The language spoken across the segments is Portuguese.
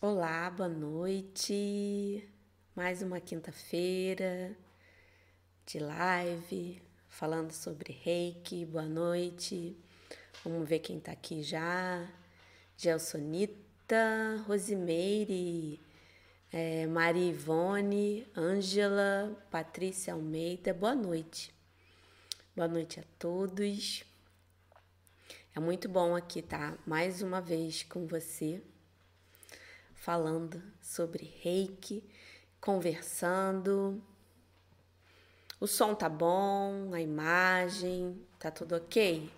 Olá, boa noite. Mais uma quinta-feira de live falando sobre reiki. Boa noite. Vamos ver quem tá aqui já. Gelsonita, Rosimeire, é, Maria Ivone, Ângela, Patrícia Almeida. Boa noite. Boa noite a todos. É muito bom aqui tá? mais uma vez com você falando sobre reiki, conversando. O som tá bom, a imagem, tá tudo ok,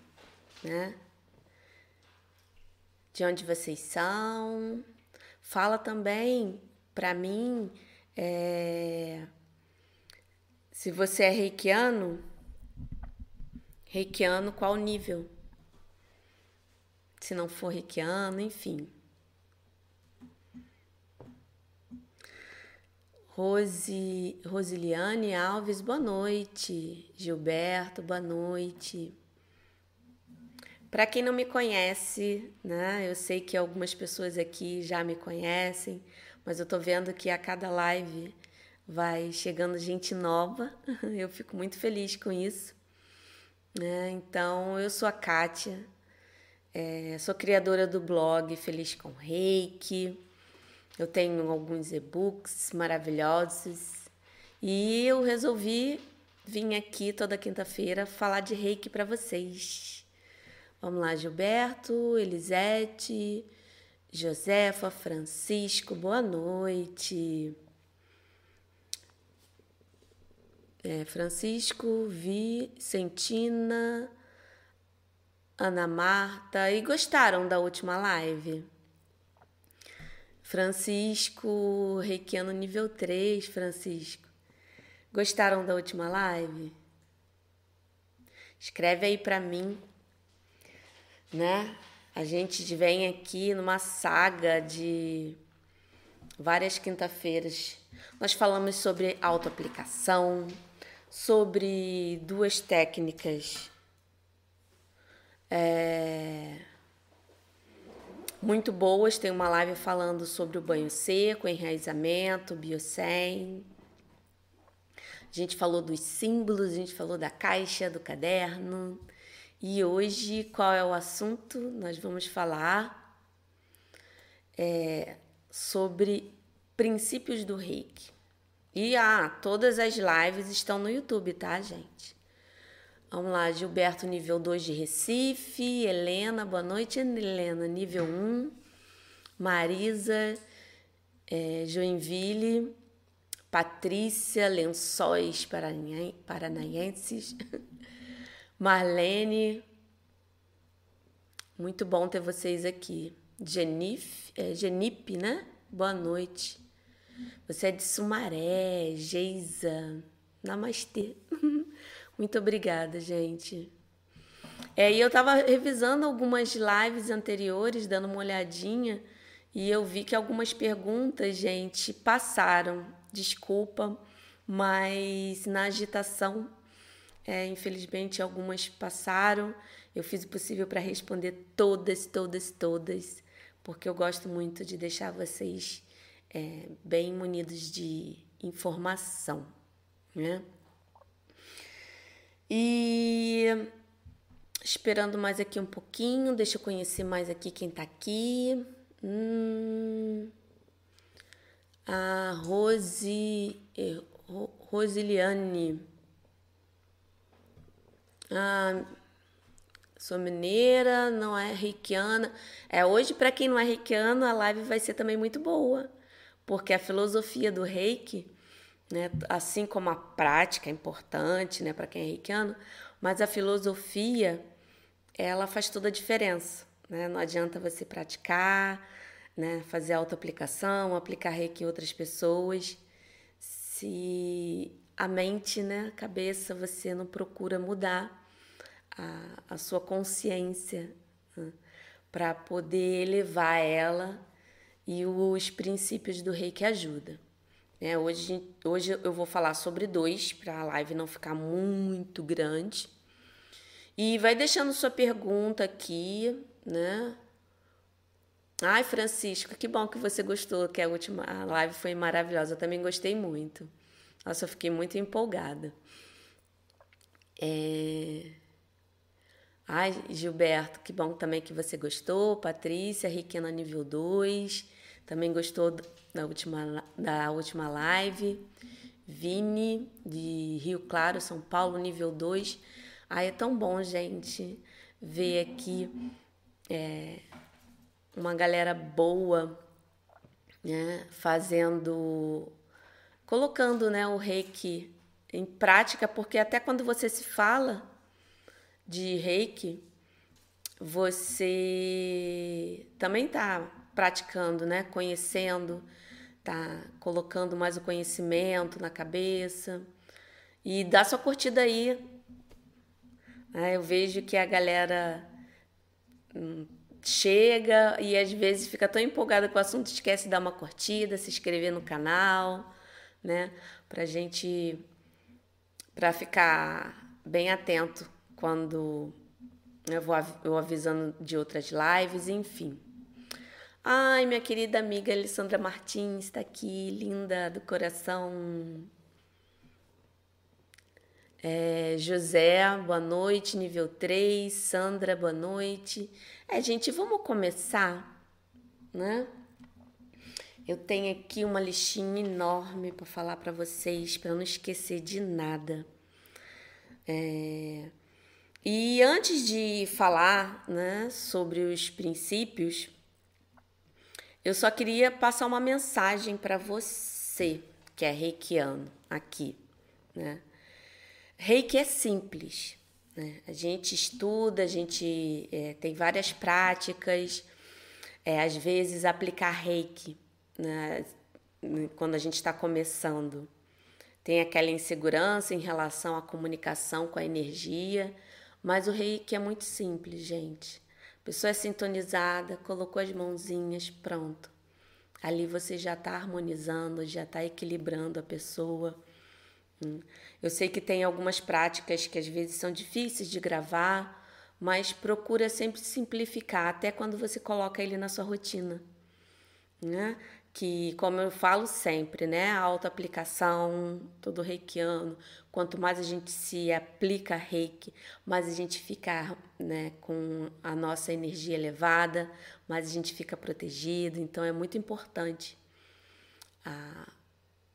né? De onde vocês são? Fala também para mim é, se você é reikiano, reikiano qual nível? Se não for reikiano, enfim. Rose, Rosiliane Alves, boa noite. Gilberto, boa noite. Para quem não me conhece, né? Eu sei que algumas pessoas aqui já me conhecem, mas eu tô vendo que a cada live vai chegando gente nova. Eu fico muito feliz com isso. Né? Então, eu sou a Kátia, é, sou criadora do blog Feliz com Reiki. Eu tenho alguns e-books maravilhosos e eu resolvi vir aqui toda quinta-feira falar de reiki para vocês. Vamos lá, Gilberto, Elisete, Josefa, Francisco, boa noite. É, Francisco, Vicentina, Ana Marta. E gostaram da última live? Francisco, Reikiano nível 3, Francisco. Gostaram da última live? Escreve aí para mim, né? A gente vem aqui numa saga de várias quinta-feiras. Nós falamos sobre autoaplicação, sobre duas técnicas é, muito boas. Tem uma live falando sobre o banho seco, enraizamento, biocem. A gente falou dos símbolos, a gente falou da caixa, do caderno. E hoje, qual é o assunto? Nós vamos falar é, sobre princípios do reiki. E ah, todas as lives estão no YouTube, tá, gente? Vamos lá, Gilberto, nível 2 de Recife. Helena, boa noite, Helena, nível 1. Um. Marisa, é, Joinville. Patrícia, Lençóis Paranaenses. Marlene, muito bom ter vocês aqui. Genif, é, Genipe, né? Boa noite. Você é de Sumaré, Geisa. Namastê. Muito obrigada, gente. É, e eu estava revisando algumas lives anteriores, dando uma olhadinha, e eu vi que algumas perguntas, gente, passaram. Desculpa, mas na agitação, é, infelizmente, algumas passaram. Eu fiz o possível para responder todas, todas, todas, porque eu gosto muito de deixar vocês é, bem munidos de informação, né? E esperando mais aqui um pouquinho, deixa eu conhecer mais aqui quem tá aqui. Hum, a Rose, eh, Rosiliane. Ah, sou mineira, não é reikiana. É, hoje, para quem não é reikiano, a live vai ser também muito boa, porque a filosofia do reiki né? Assim como a prática é importante, né, para quem é reikiano, mas a filosofia, ela faz toda a diferença, né? Não adianta você praticar, né, fazer autoaplicação, aplicar reiki em outras pessoas, se a mente, né, a cabeça, você não procura mudar a, a sua consciência né, para poder elevar ela e os princípios do reiki ajudam. É, hoje, hoje eu vou falar sobre dois, para a live não ficar muito grande. E vai deixando sua pergunta aqui, né? Ai, Francisco, que bom que você gostou, que a última a live foi maravilhosa. Eu também gostei muito. Nossa, eu fiquei muito empolgada. É... Ai, Gilberto, que bom também que você gostou. Patrícia, Riquena nível 2, também gostou da última, da última live. Vini, de Rio Claro, São Paulo, nível 2. Ai, é tão bom, gente, ver aqui é, uma galera boa, né, fazendo, colocando, né, o reiki em prática, porque até quando você se fala de reiki, você também está praticando, né, conhecendo, tá colocando mais o conhecimento na cabeça e dá sua curtida aí. Né? Eu vejo que a galera hum, chega e às vezes fica tão empolgada com o assunto, esquece de dar uma curtida, se inscrever no canal, né? Pra gente, pra ficar bem atento quando eu vou avisando de outras lives, enfim. Ai, minha querida amiga Alessandra Martins está aqui, linda do coração. É, José, boa noite, nível 3. Sandra, boa noite. É, gente, vamos começar, né? Eu tenho aqui uma listinha enorme para falar para vocês, para não esquecer de nada. É... E antes de falar né, sobre os princípios, eu só queria passar uma mensagem para você que é reikiano aqui. Né? Reiki é simples. Né? A gente estuda, a gente é, tem várias práticas. É, às vezes, aplicar reiki né? quando a gente está começando. Tem aquela insegurança em relação à comunicação com a energia, mas o reiki é muito simples, gente. Pessoa é sintonizada, colocou as mãozinhas, pronto. Ali você já está harmonizando, já está equilibrando a pessoa. Hum. Eu sei que tem algumas práticas que às vezes são difíceis de gravar, mas procura sempre simplificar, até quando você coloca ele na sua rotina. Né? Que, como eu falo sempre, né? A auto-aplicação, todo reikiano, quanto mais a gente se aplica reiki, mais a gente fica né, com a nossa energia elevada, mais a gente fica protegido. Então, é muito importante a,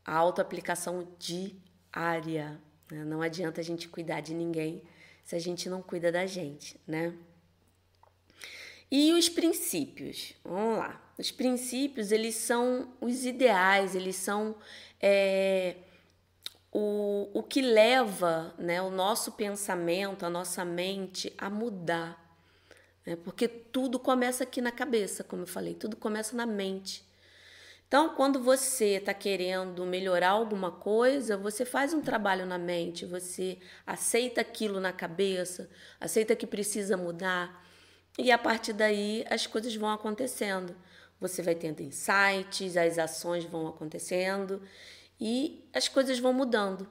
a auto-aplicação de área. Né? Não adianta a gente cuidar de ninguém se a gente não cuida da gente, né? E os princípios? Vamos lá. Os princípios, eles são os ideais, eles são é, o, o que leva né, o nosso pensamento, a nossa mente a mudar. Né? Porque tudo começa aqui na cabeça, como eu falei, tudo começa na mente. Então, quando você está querendo melhorar alguma coisa, você faz um trabalho na mente, você aceita aquilo na cabeça, aceita que precisa mudar, e a partir daí as coisas vão acontecendo. Você vai tendo insights, as ações vão acontecendo e as coisas vão mudando.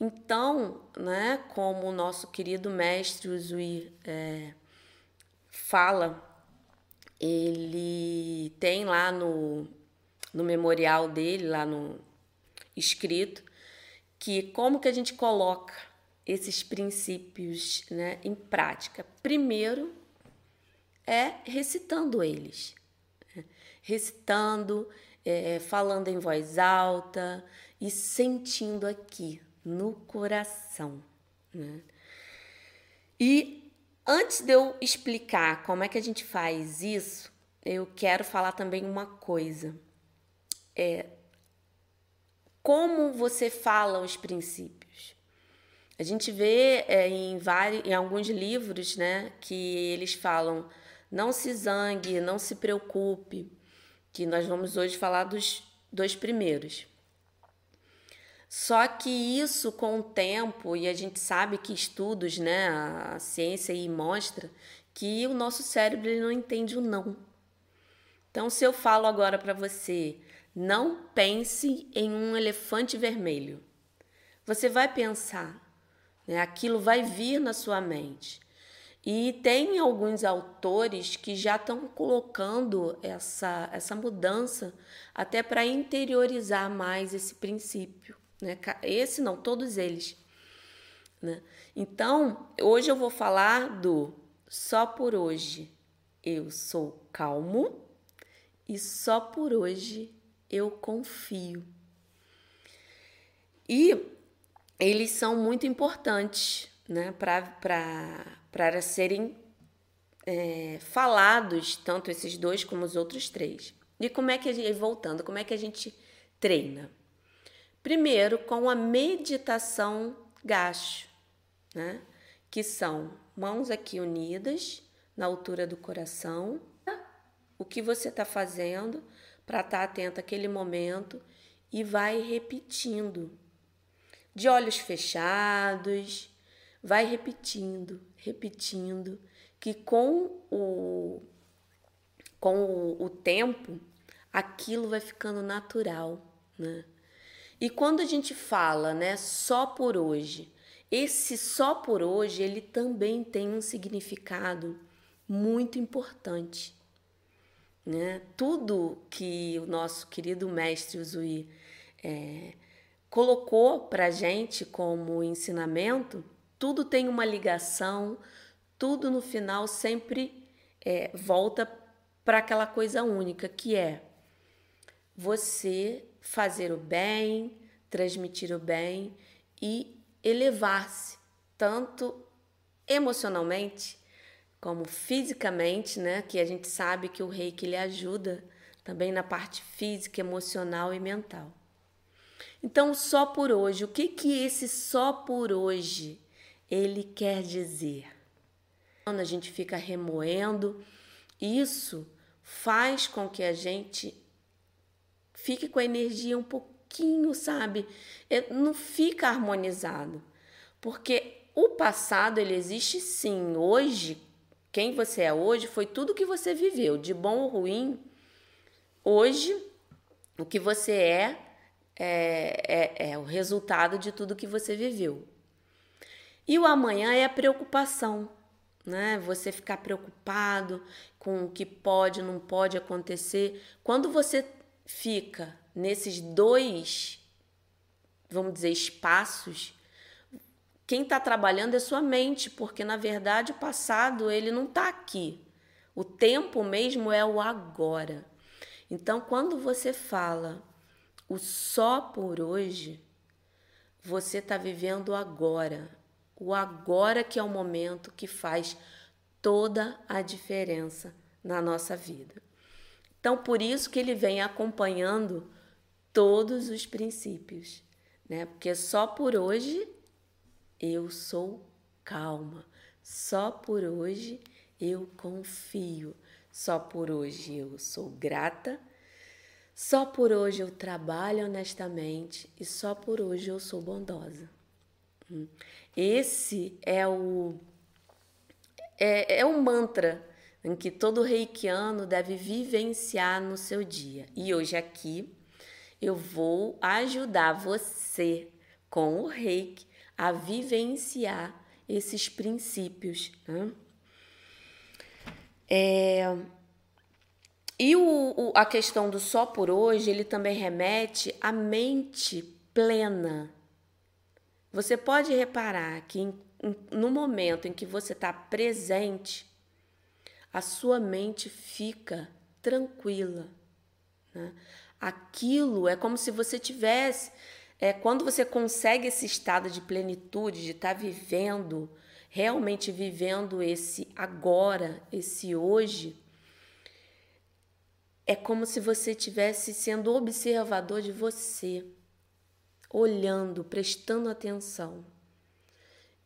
Então, né, como o nosso querido mestre Uzui é, fala, ele tem lá no no memorial dele, lá no escrito, que como que a gente coloca esses princípios né, em prática? Primeiro é recitando eles? Recitando, é, falando em voz alta e sentindo aqui no coração. Né? E antes de eu explicar como é que a gente faz isso, eu quero falar também uma coisa é como você fala os princípios. A gente vê é, em, vários, em alguns livros né, que eles falam não se zangue, não se preocupe, que nós vamos hoje falar dos dois primeiros. Só que isso com o tempo, e a gente sabe que estudos, né, a ciência aí mostra que o nosso cérebro não entende o não. Então, se eu falo agora para você, não pense em um elefante vermelho. Você vai pensar, né? aquilo vai vir na sua mente. E tem alguns autores que já estão colocando essa, essa mudança até para interiorizar mais esse princípio. Né? Esse não, todos eles. Né? Então, hoje eu vou falar do só por hoje eu sou calmo e só por hoje eu confio. E eles são muito importantes né, para serem é, falados, tanto esses dois como os outros três. E como é que gente, voltando, como é que a gente treina? Primeiro, com a meditação gacho, né? Que são mãos aqui unidas na altura do coração. O que você está fazendo para estar tá atento àquele momento e vai repetindo. De olhos fechados, vai repetindo, repetindo, que com o, com o, o tempo aquilo vai ficando natural, né? E quando a gente fala, né, só por hoje, esse só por hoje, ele também tem um significado muito importante. Né? Tudo que o nosso querido mestre Uzui é, colocou para gente como ensinamento, tudo tem uma ligação, tudo no final sempre é, volta para aquela coisa única que é você fazer o bem, transmitir o bem e elevar-se, tanto emocionalmente como fisicamente, né? Que a gente sabe que o reiki ele ajuda também na parte física, emocional e mental. Então, só por hoje, o que que esse só por hoje ele quer dizer? Quando a gente fica remoendo, isso faz com que a gente fique com a energia um pouquinho, sabe? É, não fica harmonizado. Porque o passado ele existe sim. Hoje, quem você é hoje foi tudo que você viveu, de bom ou ruim. Hoje, o que você é é, é, é o resultado de tudo que você viveu. E o amanhã é a preocupação, né? Você ficar preocupado com o que pode, não pode acontecer. Quando você fica nesses dois, vamos dizer, espaços, quem está trabalhando é sua mente, porque na verdade o passado ele não está aqui. O tempo mesmo é o agora. Então, quando você fala o só por hoje, você está vivendo agora. O agora que é o momento que faz toda a diferença na nossa vida. Então, por isso que ele vem acompanhando todos os princípios, né? Porque só por hoje eu sou calma. Só por hoje eu confio. Só por hoje eu sou grata. Só por hoje eu trabalho honestamente e só por hoje eu sou bondosa. Esse é o é, é um mantra em que todo reikiano deve vivenciar no seu dia. E hoje aqui eu vou ajudar você com o reiki a vivenciar esses princípios. Né? É, e o, o, a questão do só por hoje, ele também remete à mente plena. Você pode reparar que em, em, no momento em que você está presente, a sua mente fica tranquila. Né? Aquilo é como se você tivesse é quando você consegue esse estado de plenitude, de estar tá vivendo, realmente vivendo esse agora, esse hoje, é como se você estivesse sendo observador de você, olhando, prestando atenção.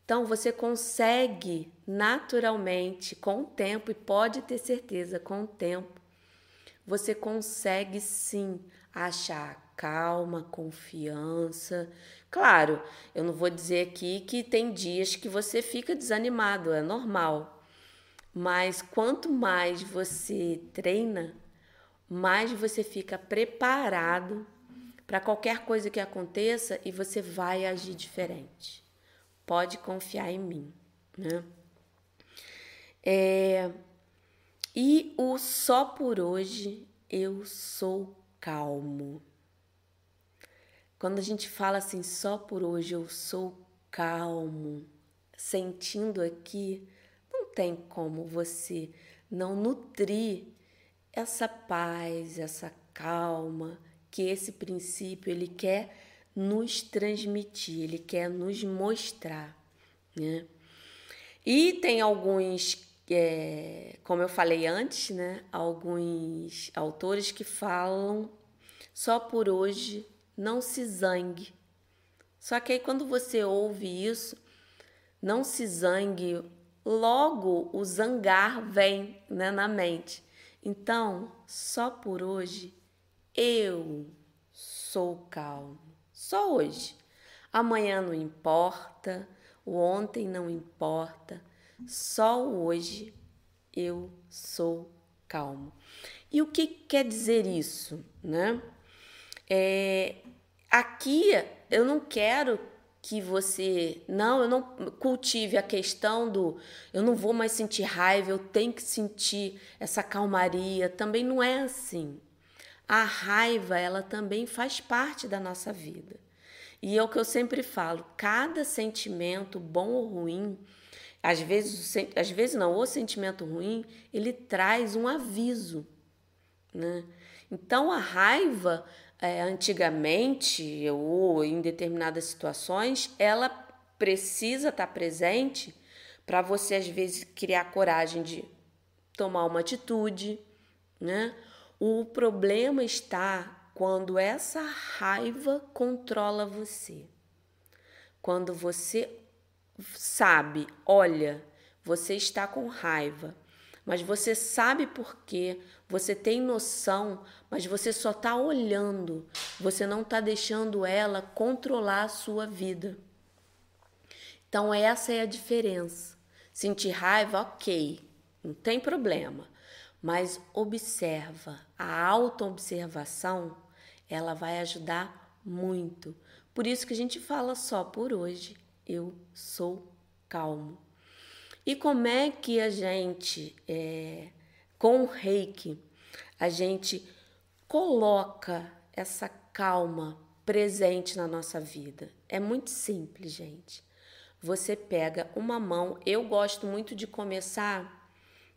Então você consegue naturalmente, com o tempo, e pode ter certeza, com o tempo, você consegue sim achar calma, confiança. Claro, eu não vou dizer aqui que tem dias que você fica desanimado, é normal. Mas quanto mais você treina, mais você fica preparado para qualquer coisa que aconteça e você vai agir diferente. Pode confiar em mim, né? É, e o só por hoje eu sou calmo. Quando a gente fala assim, só por hoje eu sou calmo, sentindo aqui, não tem como você não nutrir essa paz, essa calma que esse princípio ele quer nos transmitir, ele quer nos mostrar, né? E tem alguns, é, como eu falei antes, né? Alguns autores que falam só por hoje não se zangue. Só que aí quando você ouve isso, não se zangue, logo o zangar vem né, na mente. Então, só por hoje eu sou calmo. Só hoje. Amanhã não importa, o ontem não importa. Só hoje eu sou calmo. E o que quer dizer isso, né? É, aqui eu não quero que você não, eu não cultive a questão do eu não vou mais sentir raiva, eu tenho que sentir essa calmaria. Também não é assim. A raiva, ela também faz parte da nossa vida. E é o que eu sempre falo, cada sentimento, bom ou ruim, às vezes, às vezes não, o sentimento ruim, ele traz um aviso, né? Então a raiva, é, antigamente ou em determinadas situações, ela precisa estar presente para você às vezes criar coragem de tomar uma atitude, né? O problema está quando essa raiva controla você. Quando você sabe, olha, você está com raiva, mas você sabe por quê, você tem noção, mas você só está olhando, você não está deixando ela controlar a sua vida. Então, essa é a diferença. Sentir raiva, ok, não tem problema, mas observa, a autoobservação, ela vai ajudar muito. Por isso que a gente fala só por hoje, eu sou calmo. E como é que a gente, é, com o reiki, a gente coloca essa calma presente na nossa vida? É muito simples, gente. Você pega uma mão, eu gosto muito de começar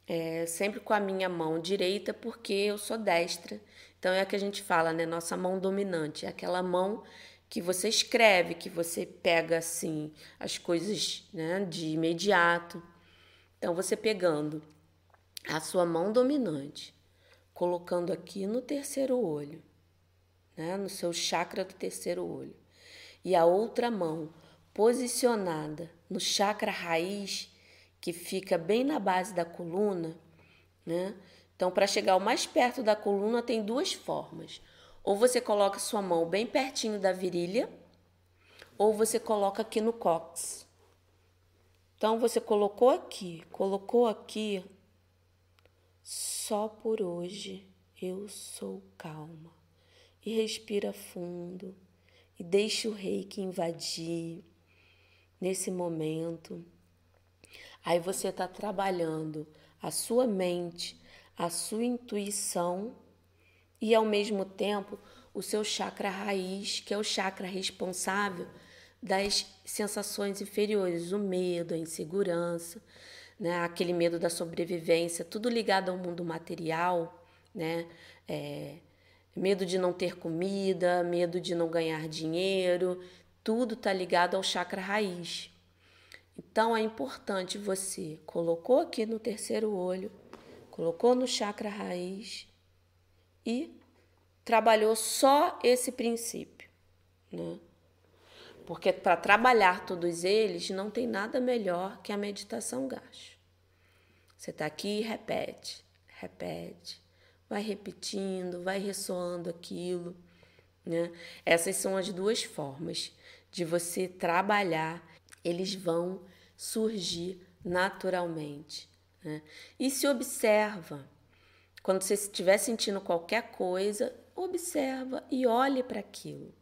é, sempre com a minha mão direita, porque eu sou destra. Então é a que a gente fala, né? Nossa mão dominante, é aquela mão que você escreve, que você pega assim as coisas né, de imediato. Então, você pegando a sua mão dominante, colocando aqui no terceiro olho, né, no seu chakra do terceiro olho, e a outra mão posicionada no chakra raiz, que fica bem na base da coluna, né? Então, para chegar o mais perto da coluna, tem duas formas. Ou você coloca sua mão bem pertinho da virilha, ou você coloca aqui no cóccix. Então você colocou aqui, colocou aqui. Só por hoje eu sou calma. E respira fundo e deixa o reiki invadir nesse momento. Aí você está trabalhando a sua mente, a sua intuição e ao mesmo tempo o seu chakra raiz, que é o chakra responsável das sensações inferiores, o medo, a insegurança, né? aquele medo da sobrevivência, tudo ligado ao mundo material, né? É, medo de não ter comida, medo de não ganhar dinheiro, tudo está ligado ao chakra raiz. Então é importante você colocou aqui no terceiro olho, colocou no chakra raiz e trabalhou só esse princípio, né? Porque para trabalhar todos eles não tem nada melhor que a meditação gacho. Você está aqui e repete, repete, vai repetindo, vai ressoando aquilo. Né? Essas são as duas formas de você trabalhar, eles vão surgir naturalmente. Né? E se observa. Quando você estiver sentindo qualquer coisa, observa e olhe para aquilo.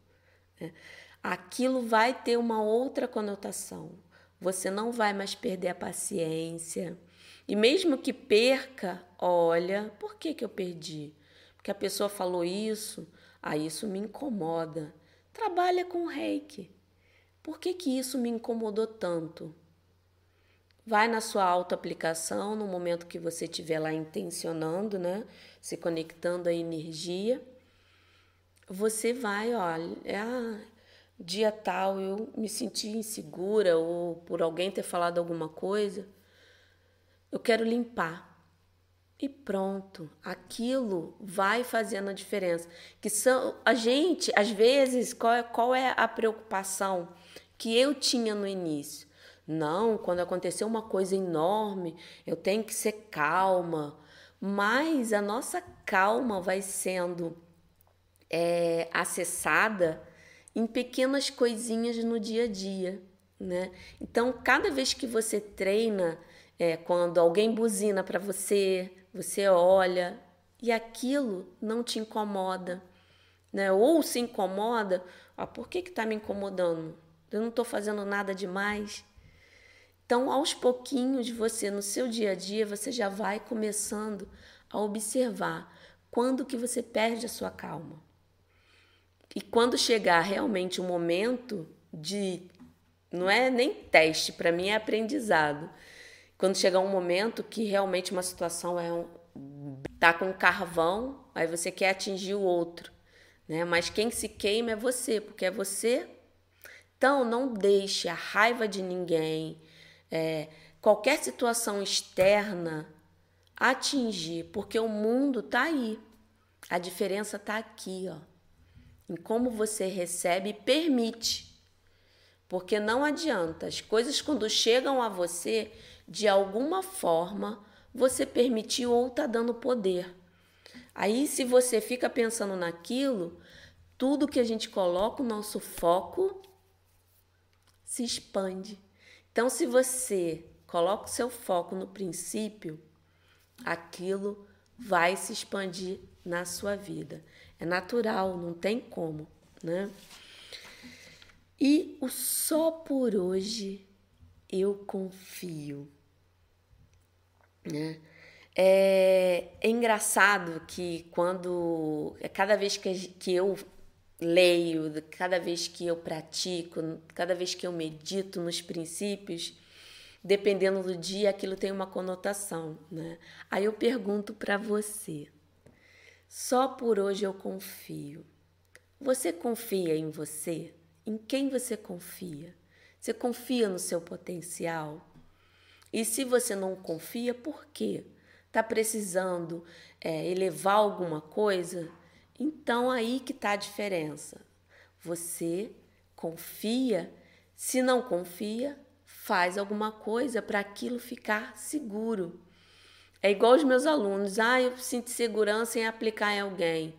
Né? aquilo vai ter uma outra conotação. Você não vai mais perder a paciência, E mesmo que perca, olha, por que, que eu perdi? Porque a pessoa falou isso, ah, isso me incomoda. Trabalha com reiki. Por que, que isso me incomodou tanto? Vai na sua autoaplicação no momento que você estiver lá intencionando, né? Se conectando à energia. Você vai, olha, ah, dia tal eu me senti insegura ou por alguém ter falado alguma coisa. Eu quero limpar. E pronto, aquilo vai fazendo a diferença. Que são a gente, às vezes, qual é, qual é a preocupação que eu tinha no início? Não, quando aconteceu uma coisa enorme, eu tenho que ser calma. Mas a nossa calma vai sendo é, acessada em pequenas coisinhas no dia a dia, né? Então, cada vez que você treina, é, quando alguém buzina para você, você olha e aquilo não te incomoda, né? Ou se incomoda, ah, por que que tá me incomodando? Eu não estou fazendo nada demais. Então, aos pouquinhos, você no seu dia a dia, você já vai começando a observar quando que você perde a sua calma. E quando chegar realmente o momento de não é nem teste, para mim é aprendizado. Quando chegar um momento que realmente uma situação é um, tá com carvão, aí você quer atingir o outro, né? Mas quem se queima é você, porque é você. Então não deixe a raiva de ninguém, é, qualquer situação externa atingir, porque o mundo tá aí. A diferença tá aqui, ó, em como você recebe e permite. Porque não adianta, as coisas quando chegam a você, de alguma forma você permitiu ou está dando poder. Aí, se você fica pensando naquilo, tudo que a gente coloca o nosso foco se expande. Então, se você coloca o seu foco no princípio, aquilo vai se expandir na sua vida. É natural, não tem como, né? E o só por hoje eu confio. Né? É, é engraçado que quando é cada vez que, que eu leio, cada vez que eu pratico, cada vez que eu medito nos princípios, dependendo do dia, aquilo tem uma conotação, né? Aí eu pergunto para você: só por hoje eu confio. Você confia em você? Em quem você confia? Você confia no seu potencial? E se você não confia, por quê? Está precisando é, elevar alguma coisa? Então aí que está a diferença. Você confia, se não confia, faz alguma coisa para aquilo ficar seguro. É igual os meus alunos, ah, eu sinto segurança em aplicar em alguém.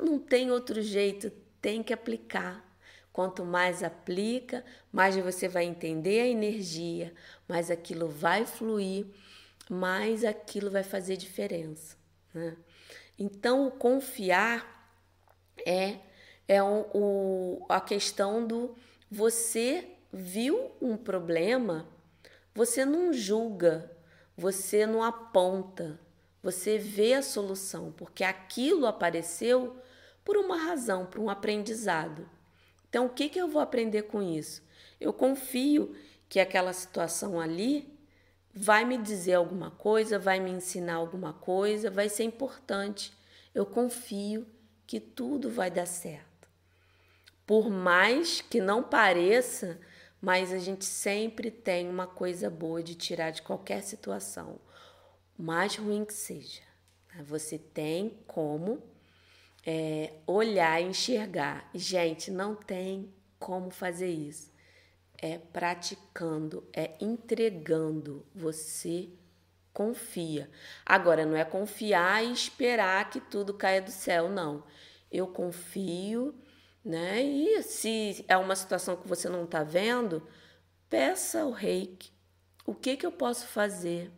Não tem outro jeito, tem que aplicar. Quanto mais aplica, mais você vai entender a energia, mais aquilo vai fluir, mais aquilo vai fazer diferença. Né? Então, o confiar é, é o, o, a questão do você viu um problema, você não julga, você não aponta, você vê a solução, porque aquilo apareceu por uma razão, por um aprendizado. Então, o que, que eu vou aprender com isso? Eu confio que aquela situação ali vai me dizer alguma coisa, vai me ensinar alguma coisa, vai ser importante. Eu confio que tudo vai dar certo. Por mais que não pareça, mas a gente sempre tem uma coisa boa de tirar de qualquer situação, mais ruim que seja. Né? Você tem como é, olhar, enxergar. Gente, não tem como fazer isso. É praticando, é entregando. Você confia. Agora, não é confiar e esperar que tudo caia do céu, não. Eu confio, né? E se é uma situação que você não está vendo, peça ao reiki. O que, que eu posso fazer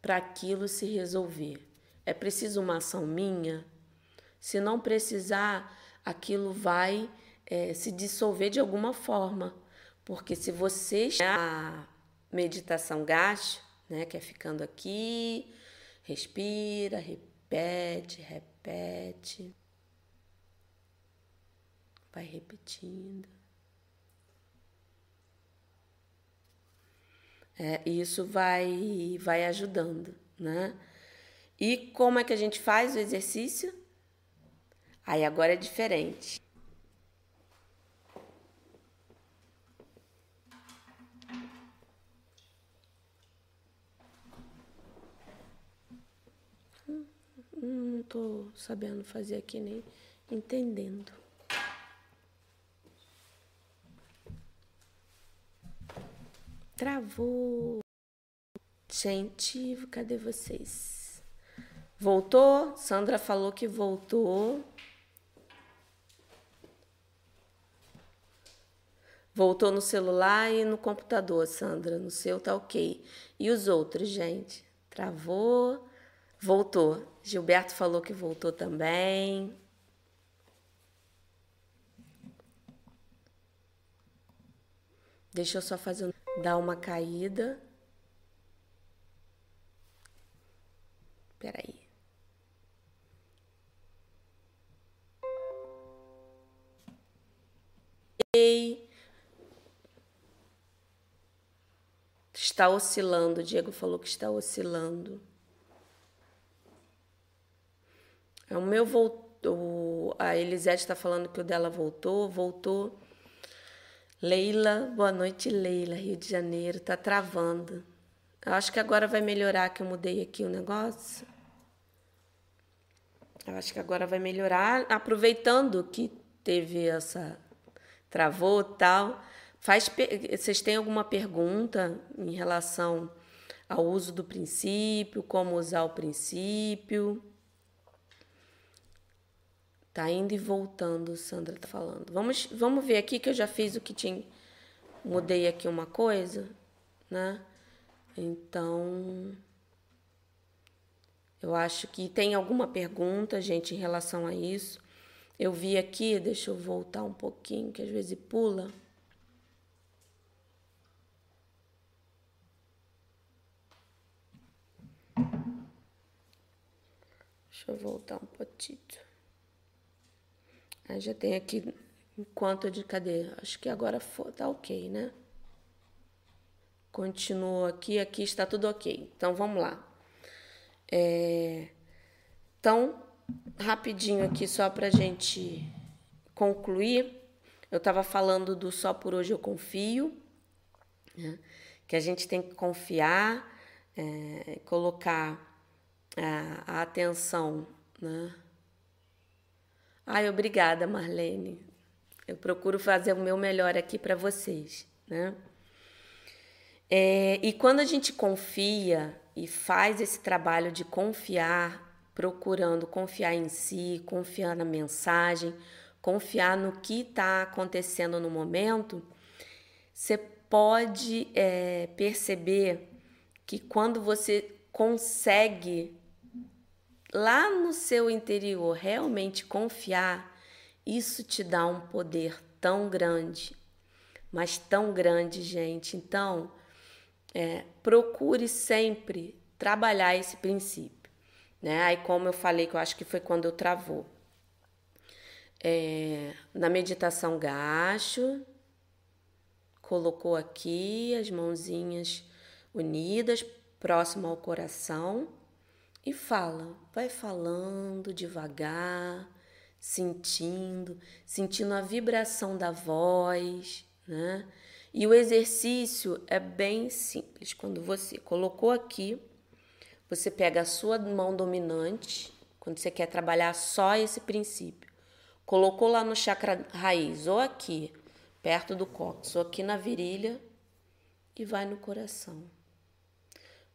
para aquilo se resolver? É preciso uma ação minha? Se não precisar, aquilo vai é, se dissolver de alguma forma. Porque se você a meditação gaste, né? Que é ficando aqui, respira, repete, repete. Vai repetindo. É, isso vai, vai ajudando, né? E como é que a gente faz o exercício? Aí agora é diferente. Hum, não estou sabendo fazer aqui nem entendendo. Travou. Gente, cadê vocês? Voltou? Sandra falou que voltou. Voltou no celular e no computador, Sandra. No seu tá ok. E os outros, gente? Travou. Voltou. Gilberto falou que voltou também. Deixa eu só fazer um dá uma caída. Peraí. Está oscilando. O Diego falou que está oscilando. É o meu voltou. A Elisete está falando que o dela voltou, voltou. Leila, boa noite, Leila, Rio de Janeiro, tá travando. Eu acho que agora vai melhorar que eu mudei aqui o negócio. Eu acho que agora vai melhorar, aproveitando que teve essa travou tal. Faz, vocês têm alguma pergunta em relação ao uso do princípio, como usar o princípio? Tá indo e voltando, Sandra tá falando. Vamos, vamos ver aqui que eu já fiz o que tinha. Mudei aqui uma coisa, né? Então. Eu acho que tem alguma pergunta, gente, em relação a isso. Eu vi aqui, deixa eu voltar um pouquinho, que às vezes pula. Deixa eu voltar um pouquinho. Aí já tem aqui enquanto de cadê? Acho que agora for, tá ok, né? Continua aqui, aqui está tudo ok. Então vamos lá. É... Então, rapidinho aqui só para gente concluir. Eu estava falando do só por hoje eu confio, né? que a gente tem que confiar, é, colocar a, a atenção, né? Ai, obrigada, Marlene. Eu procuro fazer o meu melhor aqui para vocês, né? É, e quando a gente confia e faz esse trabalho de confiar, procurando confiar em si, confiar na mensagem, confiar no que está acontecendo no momento, você pode é, perceber que quando você consegue lá no seu interior realmente confiar, isso te dá um poder tão grande, mas tão grande, gente. Então, é, procure sempre trabalhar esse princípio. Né? Aí, como eu falei, que eu acho que foi quando eu travou. É, na meditação gacho, colocou aqui as mãozinhas unidas, próximo ao coração e fala, vai falando devagar, sentindo, sentindo a vibração da voz, né? E o exercício é bem simples. Quando você colocou aqui, você pega a sua mão dominante, quando você quer trabalhar só esse princípio. Colocou lá no chakra raiz, ou aqui, perto do cóccix, ou aqui na virilha, e vai no coração.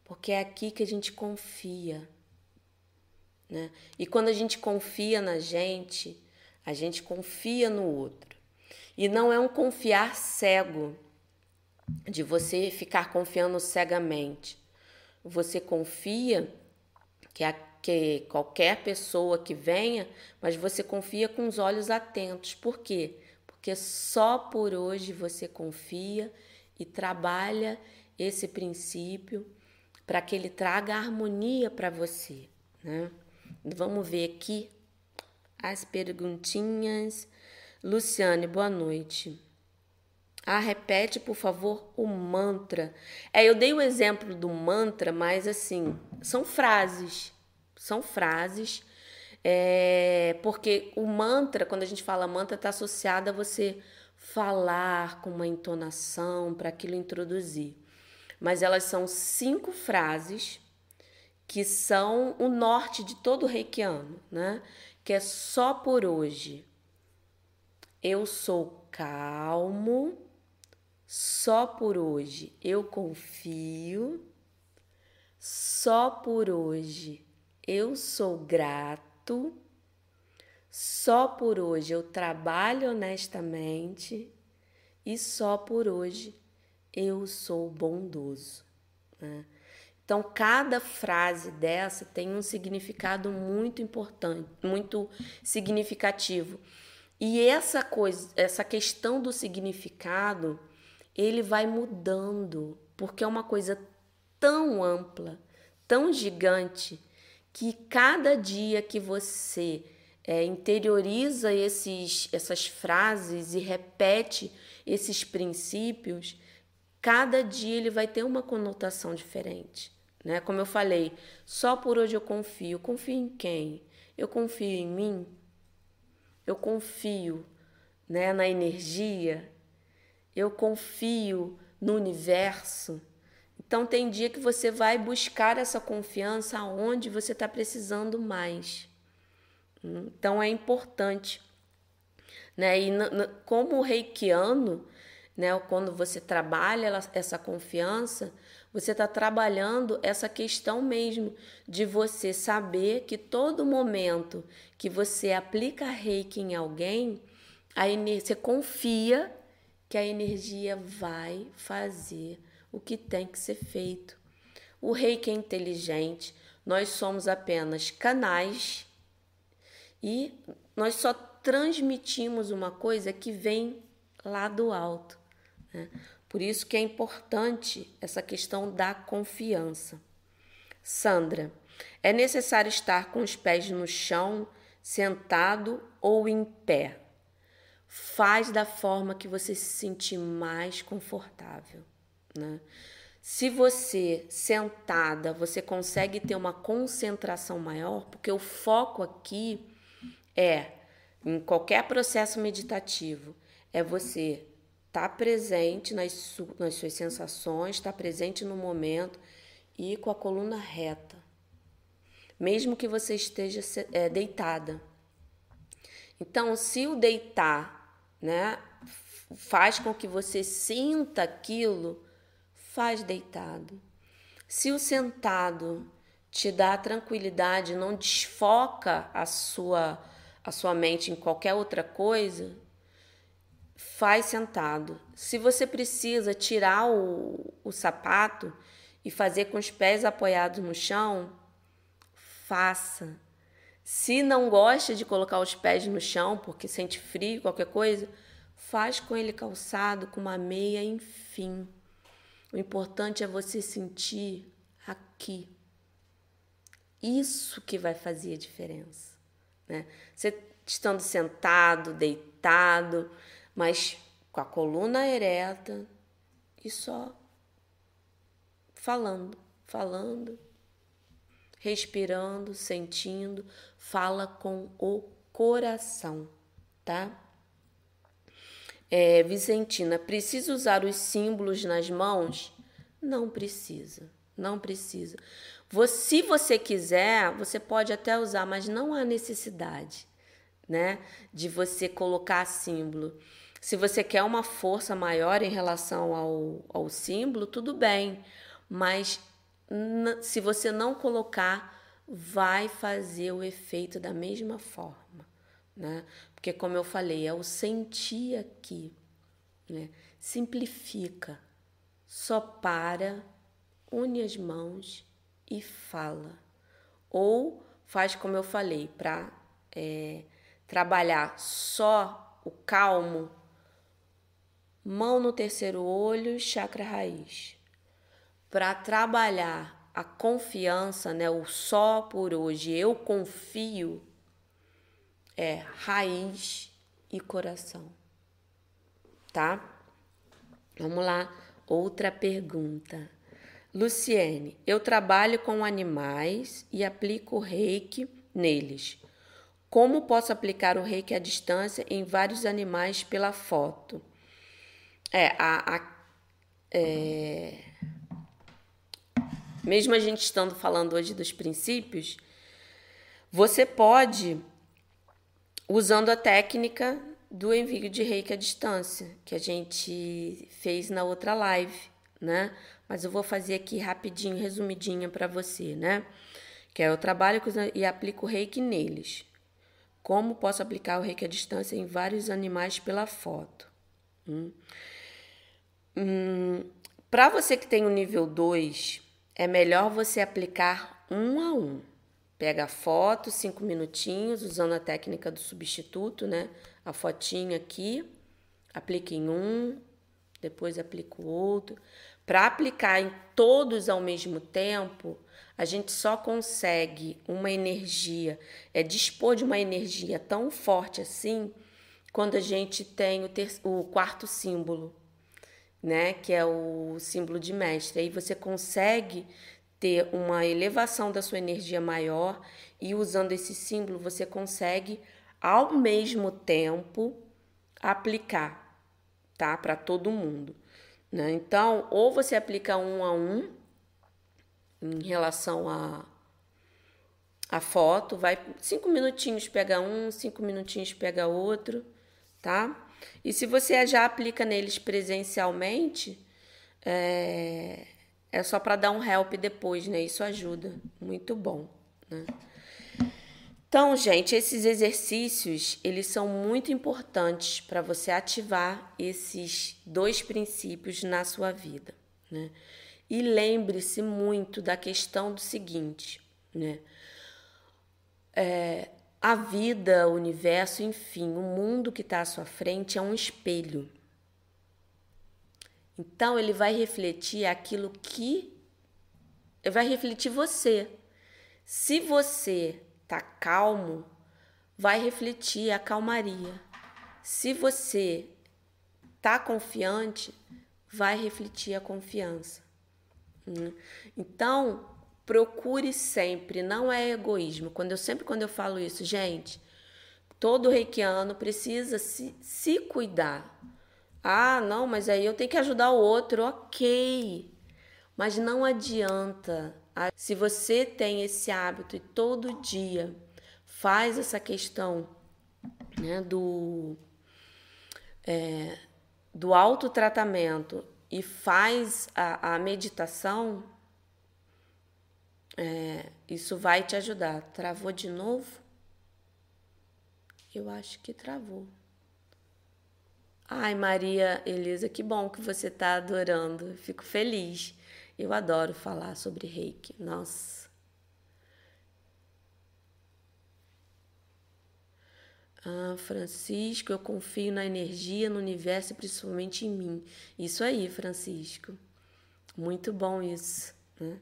Porque é aqui que a gente confia. Né? E quando a gente confia na gente, a gente confia no outro. E não é um confiar cego, de você ficar confiando cegamente. Você confia que, a, que qualquer pessoa que venha, mas você confia com os olhos atentos. Por quê? Porque só por hoje você confia e trabalha esse princípio para que ele traga harmonia para você, né? Vamos ver aqui as perguntinhas. Luciane, boa noite. Ah, repete, por favor, o mantra. É, eu dei o exemplo do mantra, mas assim, são frases. São frases. É, porque o mantra, quando a gente fala mantra, está associado a você falar com uma entonação para aquilo introduzir. Mas elas são cinco frases que são o norte de todo reikiano, né? Que é só por hoje. Eu sou calmo, só por hoje eu confio, só por hoje eu sou grato, só por hoje eu trabalho honestamente e só por hoje eu sou bondoso. Né? Então, cada frase dessa tem um significado muito importante, muito significativo. E essa coisa, essa questão do significado, ele vai mudando, porque é uma coisa tão ampla, tão gigante, que cada dia que você é, interioriza esses, essas frases e repete esses princípios, cada dia ele vai ter uma conotação diferente. Né? Como eu falei, só por hoje eu confio. Confio em quem? Eu confio em mim? Eu confio né, na energia? Eu confio no universo? Então, tem dia que você vai buscar essa confiança onde você está precisando mais. Então, é importante. Né? E como reikiano, né, quando você trabalha essa confiança, você está trabalhando essa questão mesmo de você saber que todo momento que você aplica reiki em alguém, a você confia que a energia vai fazer o que tem que ser feito. O reiki é inteligente, nós somos apenas canais e nós só transmitimos uma coisa que vem lá do alto. Né? Por isso que é importante essa questão da confiança. Sandra, é necessário estar com os pés no chão, sentado ou em pé. Faz da forma que você se sentir mais confortável. Né? Se você sentada, você consegue ter uma concentração maior, porque o foco aqui é, em qualquer processo meditativo, é você estar tá presente nas, nas suas sensações, estar tá presente no momento e com a coluna reta, mesmo que você esteja é, deitada. Então, se o deitar, né, faz com que você sinta aquilo, faz deitado. Se o sentado te dá tranquilidade, não desfoca a sua a sua mente em qualquer outra coisa, faz sentado. Se você precisa tirar o, o sapato e fazer com os pés apoiados no chão, faça. Se não gosta de colocar os pés no chão porque sente frio, qualquer coisa, faz com ele calçado, com uma meia, enfim. O importante é você sentir aqui. Isso que vai fazer a diferença. Né? Você estando sentado, deitado, mas com a coluna ereta e só falando, falando, respirando, sentindo, fala com o coração, tá? É, Vicentina, precisa usar os símbolos nas mãos? Não precisa, não precisa. Se você quiser, você pode até usar, mas não há necessidade, né, de você colocar símbolo. Se você quer uma força maior em relação ao, ao símbolo, tudo bem, mas se você não colocar, vai fazer o efeito da mesma forma, né? Porque, como eu falei, é o sentir aqui, né? Simplifica, só para, une as mãos e fala. Ou faz como eu falei, para é, trabalhar só o calmo mão no terceiro olho, chakra raiz. Para trabalhar a confiança, né? O só por hoje, eu confio, é raiz e coração. Tá? Vamos lá, outra pergunta. Luciene, eu trabalho com animais e aplico reiki neles. Como posso aplicar o reiki à distância em vários animais pela foto? É, a, a é, mesmo a gente estando falando hoje dos princípios, você pode, usando a técnica do envio de reiki à distância, que a gente fez na outra live, né? Mas eu vou fazer aqui rapidinho, resumidinha para você, né? Que é eu trabalho e aplico reiki neles. Como posso aplicar o reiki à distância em vários animais pela foto? Hum. Hum, para você que tem o nível 2, é melhor você aplicar um a um. Pega a foto, cinco minutinhos, usando a técnica do substituto, né? A fotinha aqui, aplica em um, depois aplica o outro. Para aplicar em todos ao mesmo tempo, a gente só consegue uma energia, é dispor de uma energia tão forte assim, quando a gente tem o, ter, o quarto símbolo, né, que é o símbolo de mestre. Aí você consegue ter uma elevação da sua energia maior e usando esse símbolo você consegue ao mesmo tempo aplicar, tá, para todo mundo. Né? Então, ou você aplica um a um em relação a a foto, vai cinco minutinhos pega um, cinco minutinhos pega outro, tá? E se você já aplica neles presencialmente, é, é só para dar um help depois, né? Isso ajuda. Muito bom, né? Então, gente, esses exercícios, eles são muito importantes para você ativar esses dois princípios na sua vida, né? E lembre-se muito da questão do seguinte, né? É, a vida, o universo, enfim, o mundo que está à sua frente é um espelho. Então ele vai refletir aquilo que vai refletir você. Se você tá calmo, vai refletir a calmaria. Se você tá confiante, vai refletir a confiança. Hum. Então, procure sempre, não é egoísmo. Quando eu sempre quando eu falo isso, gente, todo reikiano precisa se, se cuidar. Ah, não, mas aí eu tenho que ajudar o outro, ok. Mas não adianta. Se você tem esse hábito e todo dia faz essa questão né, do, é, do autotratamento e faz a, a meditação, é, isso vai te ajudar. Travou de novo? Eu acho que travou. Ai, Maria Elisa, que bom que você está adorando. Fico feliz. Eu adoro falar sobre reiki. Nossa. Ah, Francisco, eu confio na energia, no universo e principalmente em mim. Isso aí, Francisco. Muito bom isso. Né?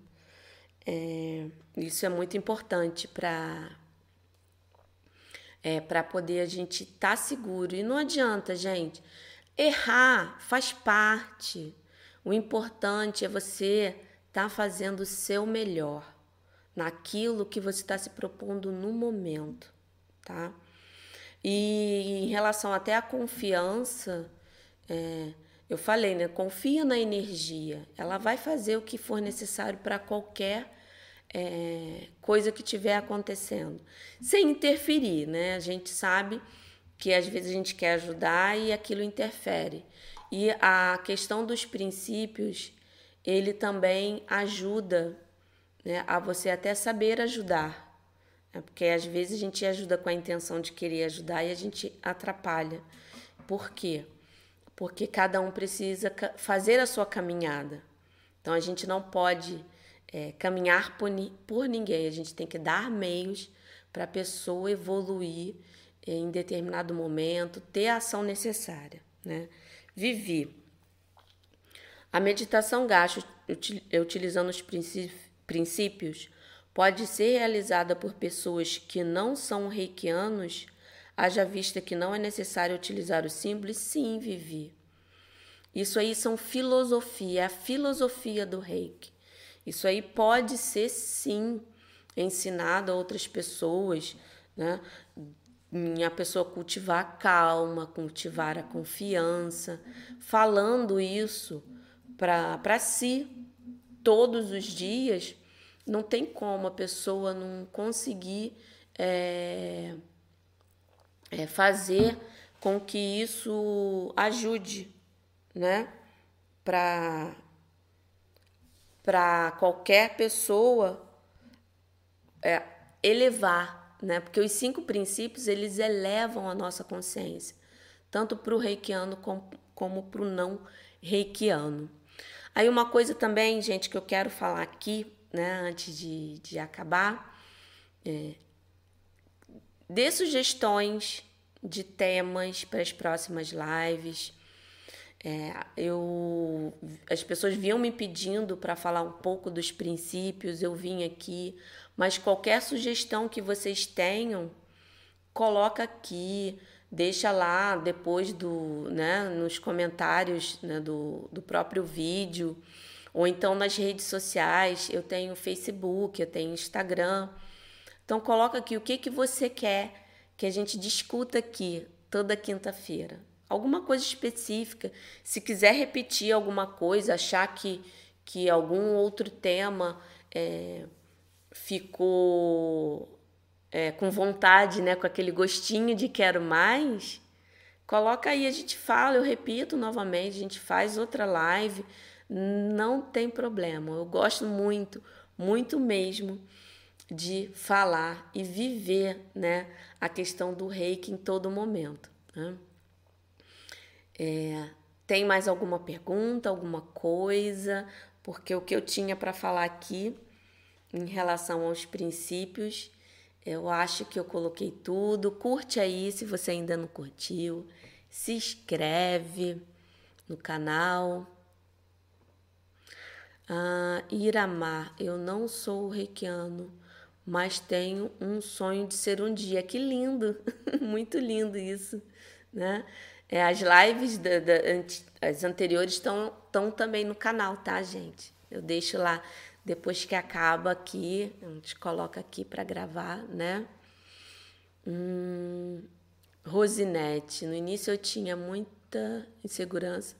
É, isso é muito importante para é, para poder a gente estar tá seguro. E não adianta, gente. Errar faz parte. O importante é você estar tá fazendo o seu melhor naquilo que você está se propondo no momento, tá? E em relação até à confiança, é, eu falei, né? Confia na energia. Ela vai fazer o que for necessário para qualquer é, coisa que estiver acontecendo, sem interferir, né? A gente sabe que às vezes a gente quer ajudar e aquilo interfere. E a questão dos princípios, ele também ajuda né, a você até saber ajudar. Né? Porque às vezes a gente ajuda com a intenção de querer ajudar e a gente atrapalha. Por quê? Porque cada um precisa fazer a sua caminhada. Então a gente não pode é, caminhar por, por ninguém, a gente tem que dar meios para a pessoa evoluir em determinado momento, ter a ação necessária. Né? Vivi. A meditação gasto utilizando os princípios, princípios pode ser realizada por pessoas que não são reikianos, haja vista que não é necessário utilizar o símbolo, sim, Vivi. Isso aí são filosofia, é a filosofia do reiki. Isso aí pode ser, sim, ensinado a outras pessoas, né? a pessoa cultivar a calma, cultivar a confiança, falando isso para si todos os dias, não tem como a pessoa não conseguir é, é, fazer com que isso ajude, né? Para para qualquer pessoa é, elevar, né? Porque os cinco princípios eles elevam a nossa consciência, tanto para o reikiano como, como para o não reikiano. Aí uma coisa também, gente, que eu quero falar aqui, né, antes de, de acabar, é, dê sugestões de temas para as próximas lives. É, eu, as pessoas vinham me pedindo para falar um pouco dos princípios, eu vim aqui, mas qualquer sugestão que vocês tenham, coloca aqui, deixa lá depois do, né, nos comentários né, do, do próprio vídeo, ou então nas redes sociais, eu tenho Facebook, eu tenho Instagram. Então coloca aqui o que, que você quer que a gente discuta aqui toda quinta-feira alguma coisa específica. Se quiser repetir alguma coisa, achar que, que algum outro tema é, ficou é, com vontade, né, com aquele gostinho de quero mais, coloca aí, a gente fala, eu repito novamente, a gente faz outra live, não tem problema. Eu gosto muito, muito mesmo de falar e viver, né, a questão do reiki em todo momento. Né? É, tem mais alguma pergunta, alguma coisa? Porque o que eu tinha para falar aqui em relação aos princípios, eu acho que eu coloquei tudo. Curte aí se você ainda não curtiu. Se inscreve no canal. Ah, Iramar, eu não sou reikiano, mas tenho um sonho de ser um dia. Que lindo! Muito lindo isso, né? É, as lives da, da, as anteriores estão, estão também no canal, tá, gente? Eu deixo lá depois que acaba aqui, a gente coloca aqui para gravar, né? Hum, Rosinete, no início eu tinha muita insegurança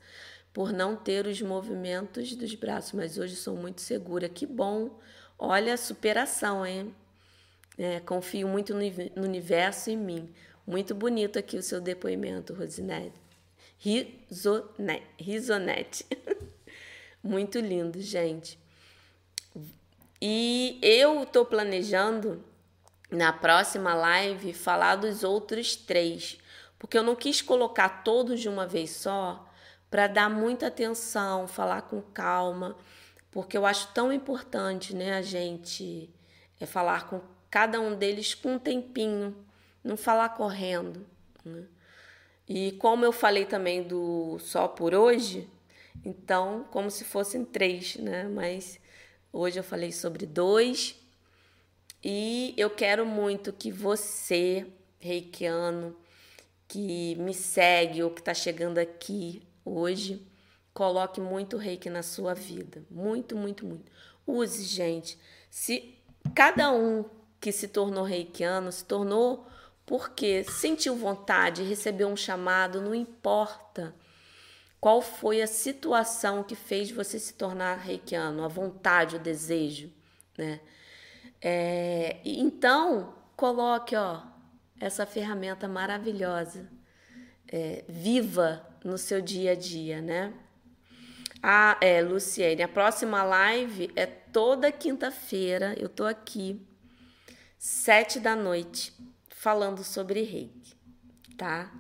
por não ter os movimentos dos braços, mas hoje sou muito segura. Que bom! Olha a superação, hein? É, confio muito no universo e em mim. Muito bonito aqui o seu depoimento, Rosinete. Risonete. Muito lindo, gente. E eu estou planejando na próxima live falar dos outros três, porque eu não quis colocar todos de uma vez só para dar muita atenção, falar com calma, porque eu acho tão importante, né, a gente é falar com cada um deles com um tempinho não falar correndo. Né? E como eu falei também do só por hoje, então, como se fossem três, né? Mas hoje eu falei sobre dois. E eu quero muito que você, reikiano, que me segue ou que está chegando aqui hoje, coloque muito reiki na sua vida. Muito, muito, muito. Use, gente. Se cada um que se tornou reikiano se tornou porque sentiu vontade, recebeu um chamado, não importa qual foi a situação que fez você se tornar reikiano, a vontade, o desejo, né? É, então, coloque, ó, essa ferramenta maravilhosa, é, viva no seu dia a dia, né? Ah, é, Luciene, a próxima live é toda quinta-feira, eu tô aqui, sete da noite falando sobre reiki, tá?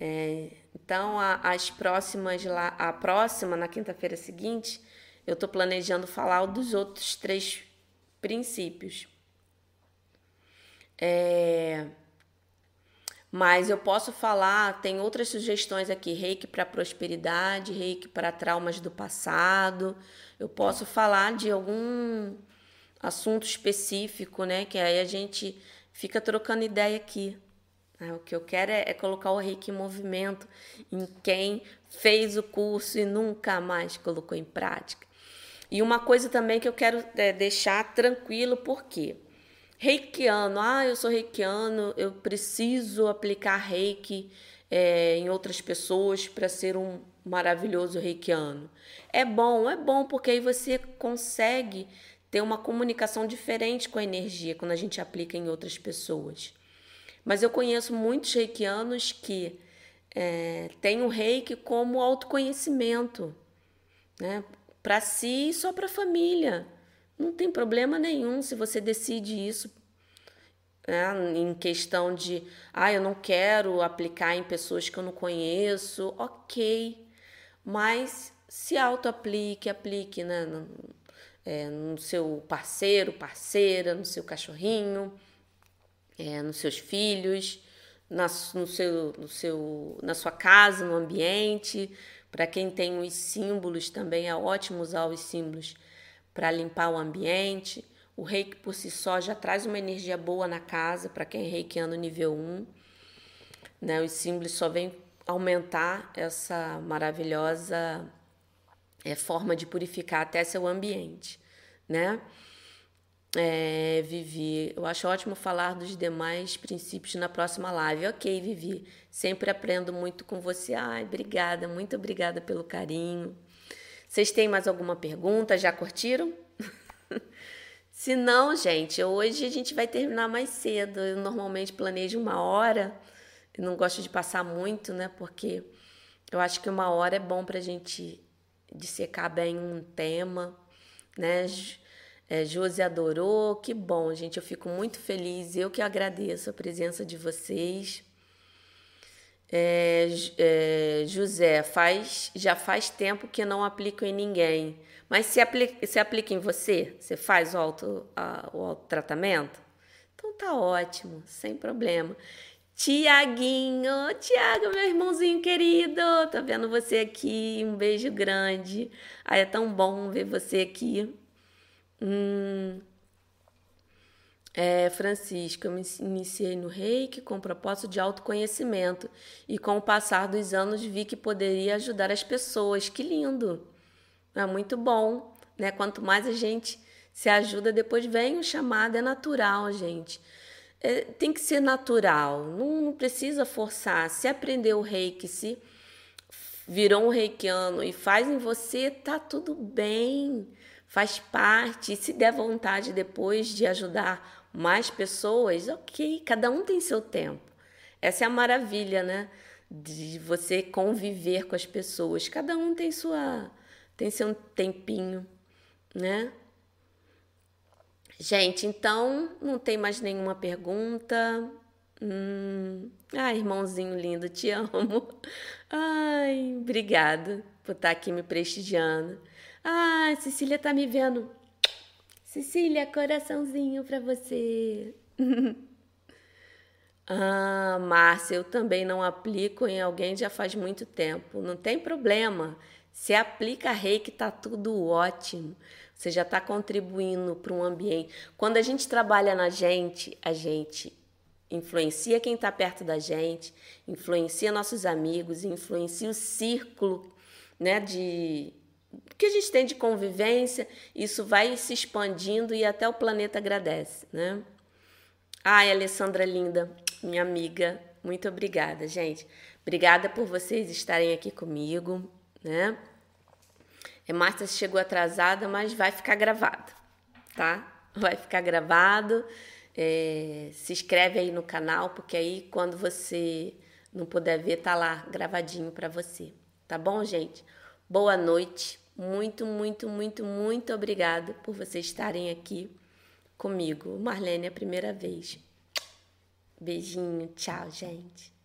É, então, a, as próximas lá, a próxima, na quinta-feira seguinte, eu estou planejando falar dos outros três princípios. É, mas eu posso falar, tem outras sugestões aqui, reiki para prosperidade, reiki para traumas do passado. Eu posso falar de algum assunto específico, né? Que aí a gente fica trocando ideia aqui. É, o que eu quero é, é, colocar o reiki em movimento em quem fez o curso e nunca mais colocou em prática. E uma coisa também que eu quero é, deixar tranquilo, por quê? Reikiano, ah, eu sou reikiano, eu preciso aplicar reiki é, em outras pessoas para ser um maravilhoso reikiano. É bom, é bom, porque aí você consegue ter uma comunicação diferente com a energia quando a gente aplica em outras pessoas. Mas eu conheço muitos reikianos que é, têm o reiki como autoconhecimento, né? para si e só para a família. Não tem problema nenhum se você decide isso né? em questão de, ah, eu não quero aplicar em pessoas que eu não conheço, ok, mas se auto-aplique, aplique né? no, é, no seu parceiro, parceira, no seu cachorrinho, é, nos seus filhos, na, no seu, no seu, na sua casa, no ambiente. Para quem tem os símbolos, também é ótimo usar os símbolos para limpar o ambiente. O reiki por si só já traz uma energia boa na casa para quem é reikiano nível 1. Né? Os símbolos só vêm aumentar essa maravilhosa é, forma de purificar até seu ambiente, né? É, Vivi, eu acho ótimo falar dos demais princípios na próxima live. Ok, Vivi, sempre aprendo muito com você. Ai, obrigada, muito obrigada pelo carinho. Vocês têm mais alguma pergunta? Já curtiram? Se não, gente, hoje a gente vai terminar mais cedo. Eu normalmente planejo uma hora. Eu não gosto de passar muito, né? Porque eu acho que uma hora é bom para a gente dissecar bem um tema, né? É, Josi adorou, que bom, gente. Eu fico muito feliz. Eu que agradeço a presença de vocês. É, é, José, faz, já faz tempo que não aplico em ninguém. Mas se aplica, se aplica em você? Você faz o, auto, a, o autotratamento? Então tá ótimo, sem problema. Tiaguinho, Tiago, meu irmãozinho querido, tô vendo você aqui, um beijo grande. Ai, é tão bom ver você aqui. Hum. É, Francisco, eu me iniciei no reiki com o propósito de autoconhecimento e com o passar dos anos vi que poderia ajudar as pessoas. Que lindo! É muito bom, né? Quanto mais a gente se ajuda, depois vem o chamado, é natural, gente. É, tem que ser natural, não, não precisa forçar. Se aprender o reiki, se virou um reikiano e faz em você, tá tudo bem faz parte. Se der vontade depois de ajudar mais pessoas, ok, cada um tem seu tempo. Essa é a maravilha, né? De você conviver com as pessoas. Cada um tem sua tem seu tempinho, né? Gente, então não tem mais nenhuma pergunta. Hum... Ai, irmãozinho lindo, te amo. Ai, obrigada por estar aqui me prestigiando. Ah, Cecília tá me vendo. Cecília, coraçãozinho para você. ah, Márcia, eu também não aplico em alguém já faz muito tempo. Não tem problema. Se aplica reiki, tá tudo ótimo. Você já está contribuindo para um ambiente. Quando a gente trabalha na gente, a gente influencia quem está perto da gente, influencia nossos amigos, influencia o círculo né, de, que a gente tem de convivência, isso vai se expandindo e até o planeta agradece, né? Ai, Alessandra linda, minha amiga, muito obrigada, gente. Obrigada por vocês estarem aqui comigo, né? É, Márcia chegou atrasada, mas vai ficar gravado, tá? Vai ficar gravado. É, se inscreve aí no canal, porque aí quando você não puder ver, tá lá gravadinho para você. Tá bom, gente? Boa noite. Muito, muito, muito, muito obrigada por vocês estarem aqui comigo. Marlene, é a primeira vez. Beijinho, tchau, gente.